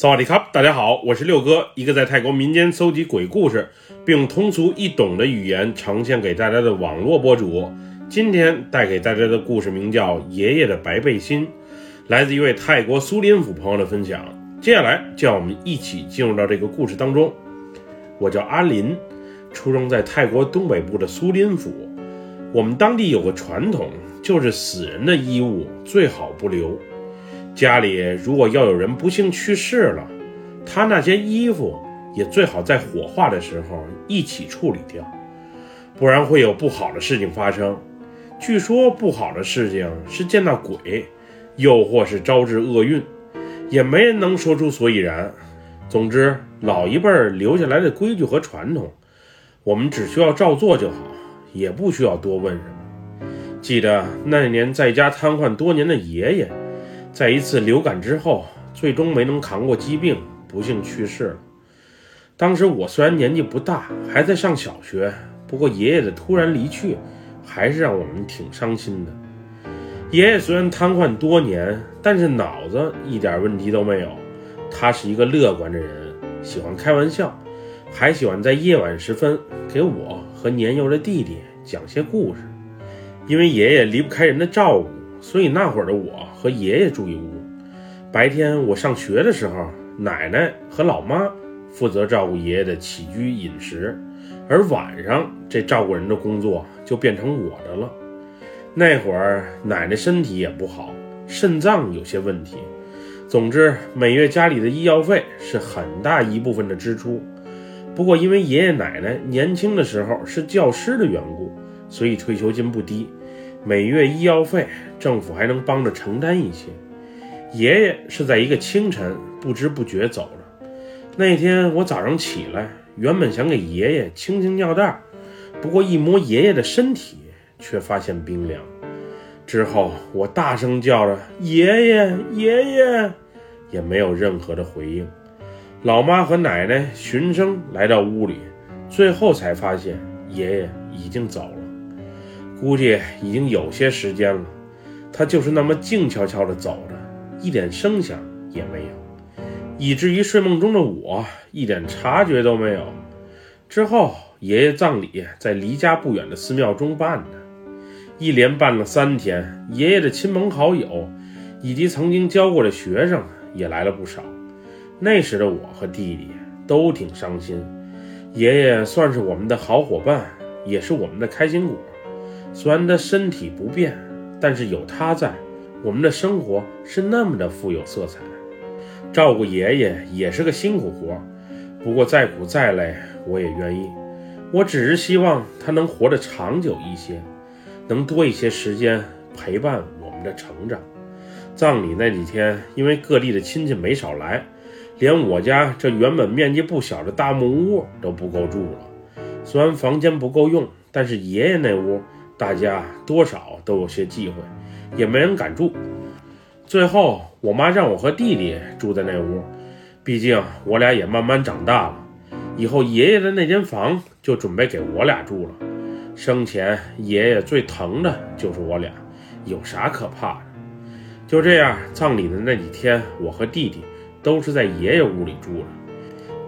萨瓦迪卡，大家好，我是六哥，一个在泰国民间搜集鬼故事，并用通俗易懂的语言呈现给大家的网络博主。今天带给大家的故事名叫《爷爷的白背心》，来自一位泰国苏林府朋友的分享。接下来就让我们一起进入到这个故事当中。我叫阿林，出生在泰国东北部的苏林府。我们当地有个传统，就是死人的衣物最好不留。家里如果要有人不幸去世了，他那些衣服也最好在火化的时候一起处理掉，不然会有不好的事情发生。据说不好的事情是见到鬼，又或是招致厄运，也没人能说出所以然。总之，老一辈留下来的规矩和传统，我们只需要照做就好，也不需要多问什么。记得那年在家瘫痪多年的爷爷。在一次流感之后，最终没能扛过疾病，不幸去世了。当时我虽然年纪不大，还在上小学，不过爷爷的突然离去，还是让我们挺伤心的。爷爷虽然瘫痪多年，但是脑子一点问题都没有。他是一个乐观的人，喜欢开玩笑，还喜欢在夜晚时分给我和年幼的弟弟讲些故事。因为爷爷离不开人的照顾。所以那会儿的我和爷爷住一屋，白天我上学的时候，奶奶和老妈负责照顾爷爷的起居饮食，而晚上这照顾人的工作就变成我的了。那会儿奶奶身体也不好，肾脏有些问题，总之每月家里的医药费是很大一部分的支出。不过因为爷爷奶奶年轻的时候是教师的缘故，所以退休金不低。每月医药费，政府还能帮着承担一些。爷爷是在一个清晨不知不觉走了。那天我早上起来，原本想给爷爷清清尿袋，不过一摸爷爷的身体，却发现冰凉。之后我大声叫着“爷爷，爷爷”，也没有任何的回应。老妈和奶奶循声来到屋里，最后才发现爷爷已经走了。估计已经有些时间了，他就是那么静悄悄地走着，一点声响也没有，以至于睡梦中的我一点察觉都没有。之后，爷爷葬礼在离家不远的寺庙中办的，一连办了三天。爷爷的亲朋好友以及曾经教过的学生也来了不少。那时的我和弟弟都挺伤心，爷爷算是我们的好伙伴，也是我们的开心果。虽然他身体不便，但是有他在，我们的生活是那么的富有色彩。照顾爷爷也是个辛苦活，不过再苦再累我也愿意。我只是希望他能活得长久一些，能多一些时间陪伴我们的成长。葬礼那几天，因为各地的亲戚没少来，连我家这原本面积不小的大木屋都不够住了。虽然房间不够用，但是爷爷那屋。大家多少都有些忌讳，也没人敢住。最后，我妈让我和弟弟住在那屋，毕竟我俩也慢慢长大了。以后爷爷的那间房就准备给我俩住了。生前爷爷最疼的就是我俩，有啥可怕的？就这样，葬礼的那几天，我和弟弟都是在爷爷屋里住了。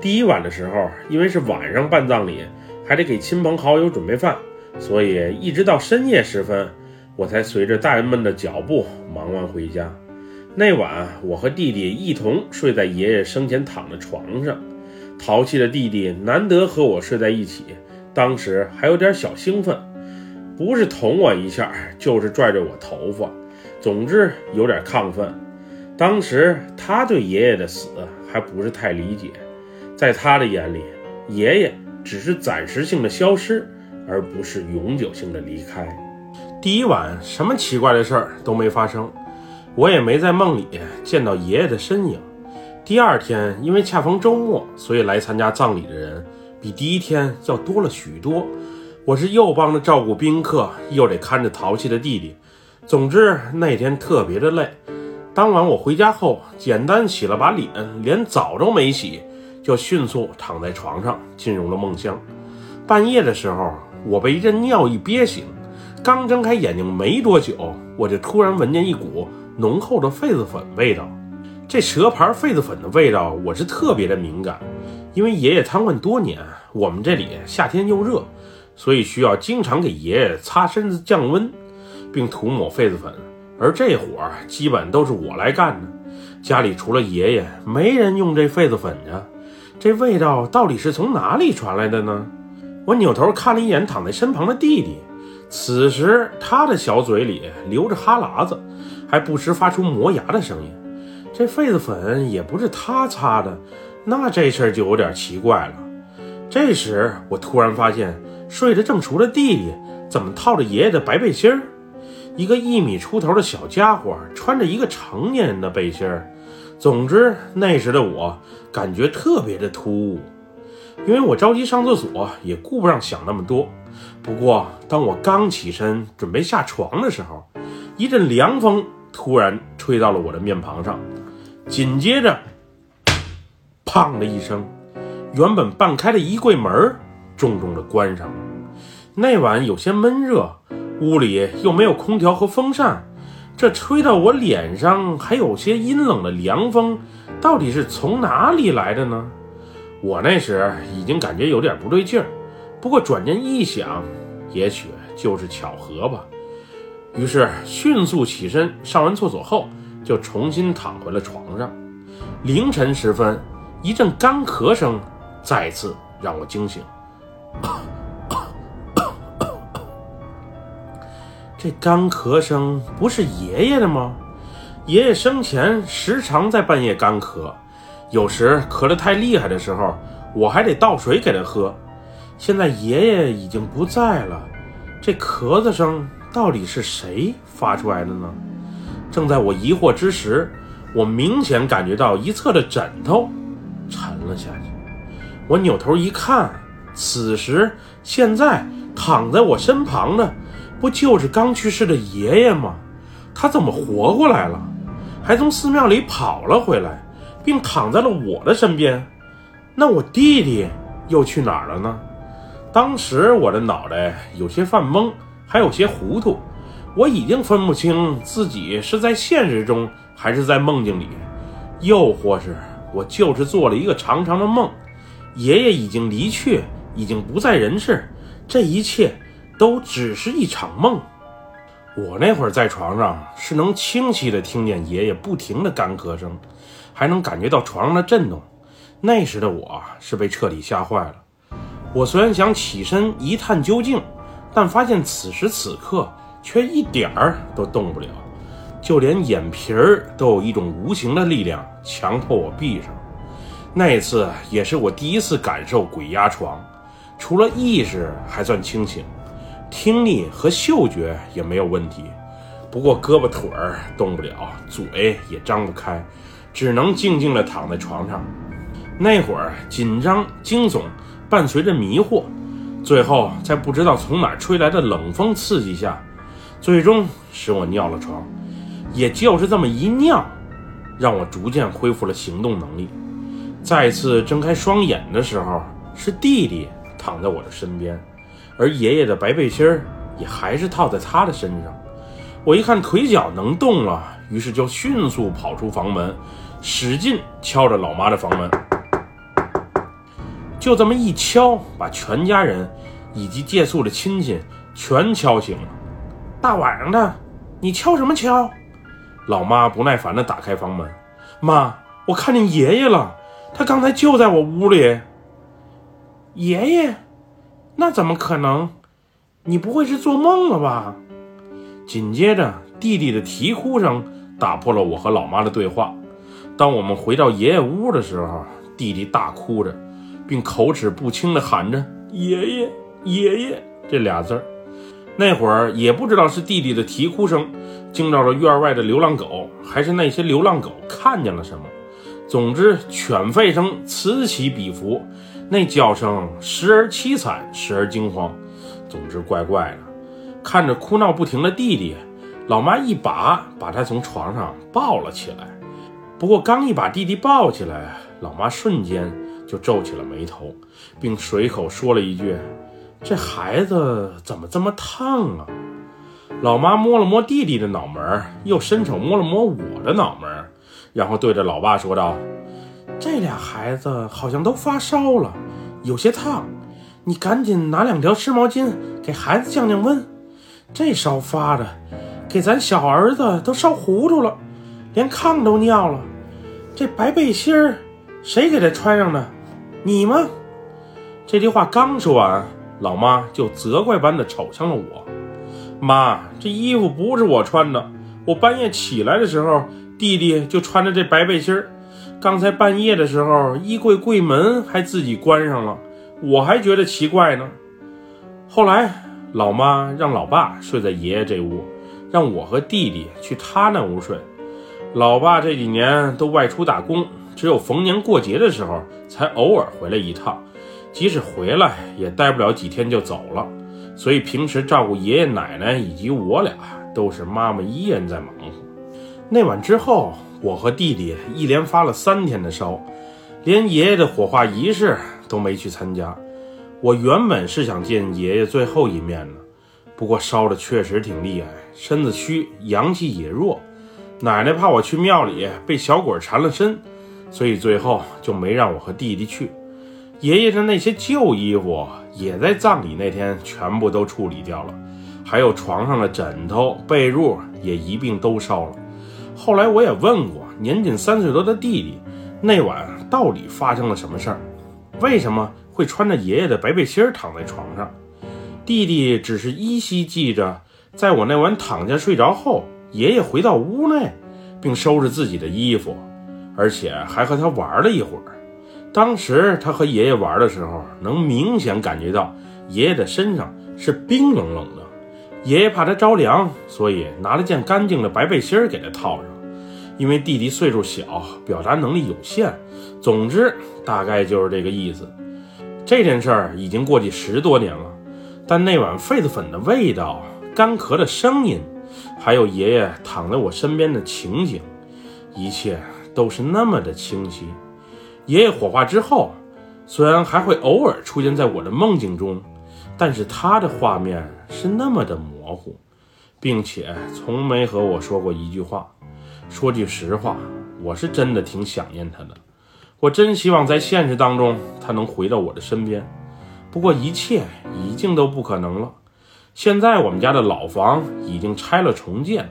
第一晚的时候，因为是晚上办葬礼，还得给亲朋好友准备饭。所以一直到深夜时分，我才随着大人们的脚步忙完回家。那晚，我和弟弟一同睡在爷爷生前躺的床上。淘气的弟弟难得和我睡在一起，当时还有点小兴奋，不是捅我一下，就是拽着我头发，总之有点亢奋。当时他对爷爷的死还不是太理解，在他的眼里，爷爷只是暂时性的消失。而不是永久性的离开。第一晚什么奇怪的事儿都没发生，我也没在梦里见到爷爷的身影。第二天因为恰逢周末，所以来参加葬礼的人比第一天要多了许多。我是又帮着照顾宾客，又得看着淘气的弟弟。总之那天特别的累。当晚我回家后，简单洗了把脸，连澡都没洗，就迅速躺在床上进入了梦乡。半夜的时候。我被一阵尿意憋醒，刚睁开眼睛没多久，我就突然闻见一股浓厚的痱子粉味道。这蛇牌痱子粉的味道我是特别的敏感，因为爷爷瘫痪多年，我们这里夏天又热，所以需要经常给爷爷擦身子降温，并涂抹痱子粉。而这活儿基本都是我来干的，家里除了爷爷，没人用这痱子粉呀。这味道到底是从哪里传来的呢？我扭头看了一眼躺在身旁的弟弟，此时他的小嘴里流着哈喇子，还不时发出磨牙的声音。这痱子粉也不是他擦的，那这事儿就有点奇怪了。这时我突然发现，睡得正熟的弟弟怎么套着爷爷的白背心儿？一个一米出头的小家伙穿着一个成年人的背心儿。总之，那时的我感觉特别的突兀，因为我着急上厕所，也顾不上想那么多。不过，当我刚起身准备下床的时候，一阵凉风突然吹到了我的面庞上。紧接着，砰的一声，原本半开的衣柜门重重的关上了。那晚有些闷热，屋里又没有空调和风扇，这吹到我脸上还有些阴冷的凉风，到底是从哪里来的呢？我那时已经感觉有点不对劲儿，不过转念一想，也许就是巧合吧。于是迅速起身，上完厕所后。就重新躺回了床上。凌晨时分，一阵干咳声再次让我惊醒。这干咳声不是爷爷的吗？爷爷生前时常在半夜干咳，有时咳得太厉害的时候，我还得倒水给他喝。现在爷爷已经不在了，这咳嗽声到底是谁发出来的呢？正在我疑惑之时，我明显感觉到一侧的枕头沉了下去。我扭头一看，此时现在躺在我身旁的，不就是刚去世的爷爷吗？他怎么活过来了？还从寺庙里跑了回来，并躺在了我的身边？那我弟弟又去哪儿了呢？当时我的脑袋有些犯懵，还有些糊涂。我已经分不清自己是在现实中还是在梦境里，又或是我就是做了一个长长的梦。爷爷已经离去，已经不在人世，这一切都只是一场梦。我那会儿在床上是能清晰的听见爷爷不停的干咳声，还能感觉到床上的震动。那时的我是被彻底吓坏了。我虽然想起身一探究竟，但发现此时此刻。却一点儿都动不了，就连眼皮儿都有一种无形的力量强迫我闭上。那一次也是我第一次感受鬼压床，除了意识还算清醒，听力和嗅觉也没有问题，不过胳膊腿儿动不了，嘴也张不开，只能静静地躺在床上。那会儿紧张惊悚，伴随着迷惑，最后在不知道从哪吹来的冷风刺激下。最终使我尿了床，也就是这么一尿，让我逐渐恢复了行动能力。再次睁开双眼的时候，是弟弟躺在我的身边，而爷爷的白背心儿也还是套在他的身上。我一看腿脚能动了，于是就迅速跑出房门，使劲敲着老妈的房门。就这么一敲，把全家人以及借宿的亲戚全敲醒了。大晚上的，你敲什么敲？老妈不耐烦地打开房门。妈，我看见爷爷了，他刚才就在我屋里。爷爷？那怎么可能？你不会是做梦了吧？紧接着，弟弟的啼哭声打破了我和老妈的对话。当我们回到爷爷屋的时候，弟弟大哭着，并口齿不清地喊着“爷爷，爷爷”这俩字儿。那会儿也不知道是弟弟的啼哭声惊到了院外的流浪狗，还是那些流浪狗看见了什么。总之，犬吠声此起彼伏，那叫声时而凄惨，时而惊慌。总之，怪怪的。看着哭闹不停的弟弟，老妈一把把他从床上抱了起来。不过，刚一把弟弟抱起来，老妈瞬间就皱起了眉头，并随口说了一句。这孩子怎么这么烫啊？老妈摸了摸弟弟的脑门，又伸手摸了摸我的脑门，然后对着老爸说道：“这俩孩子好像都发烧了，有些烫，你赶紧拿两条湿毛巾给孩子降降温。这烧发的，给咱小儿子都烧糊涂了，连炕都尿了。这白背心儿，谁给他穿上的？你吗？”这句话刚说完，老妈就责怪般的瞅向了我。妈，这衣服不是我穿的。我半夜起来的时候，弟弟就穿着这白背心儿。刚才半夜的时候，衣柜柜门还自己关上了，我还觉得奇怪呢。后来，老妈让老爸睡在爷爷这屋，让我和弟弟去他那屋睡。老爸这几年都外出打工，只有逢年过节的时候才偶尔回来一趟，即使回来也待不了几天就走了。所以平时照顾爷爷奶奶以及我俩，都是妈妈一人在忙活。那晚之后，我和弟弟一连发了三天的烧，连爷爷的火化仪式都没去参加。我原本是想见爷爷最后一面的，不过烧的确实挺厉害，身子虚，阳气也弱。奶奶怕我去庙里被小鬼缠了身，所以最后就没让我和弟弟去。爷爷的那些旧衣服也在葬礼那天全部都处理掉了，还有床上的枕头、被褥也一并都烧了。后来我也问过年仅三岁多的弟弟，那晚到底发生了什么事儿？为什么会穿着爷爷的白背心躺在床上？弟弟只是依稀记着，在我那晚躺下睡着后，爷爷回到屋内，并收拾自己的衣服，而且还和他玩了一会儿。当时他和爷爷玩的时候，能明显感觉到爷爷的身上是冰冷冷的。爷爷怕他着凉，所以拿了件干净的白背心给他套上。因为弟弟岁数小，表达能力有限，总之大概就是这个意思。这件事儿已经过去十多年了，但那碗痱子粉的味道、干咳的声音，还有爷爷躺在我身边的情景，一切都是那么的清晰。爷爷火化之后，虽然还会偶尔出现在我的梦境中，但是他的画面是那么的模糊，并且从没和我说过一句话。说句实话，我是真的挺想念他的，我真希望在现实当中他能回到我的身边。不过一切已经都不可能了。现在我们家的老房已经拆了重建，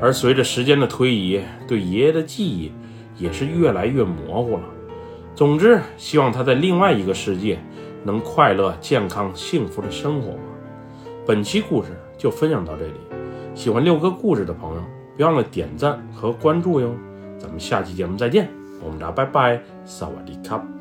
而随着时间的推移，对爷爷的记忆也是越来越模糊了。总之，希望他在另外一个世界能快乐、健康、幸福的生活。本期故事就分享到这里，喜欢六哥故事的朋友，别忘了点赞和关注哟。咱们下期节目再见，我们俩拜拜，萨瓦迪卡。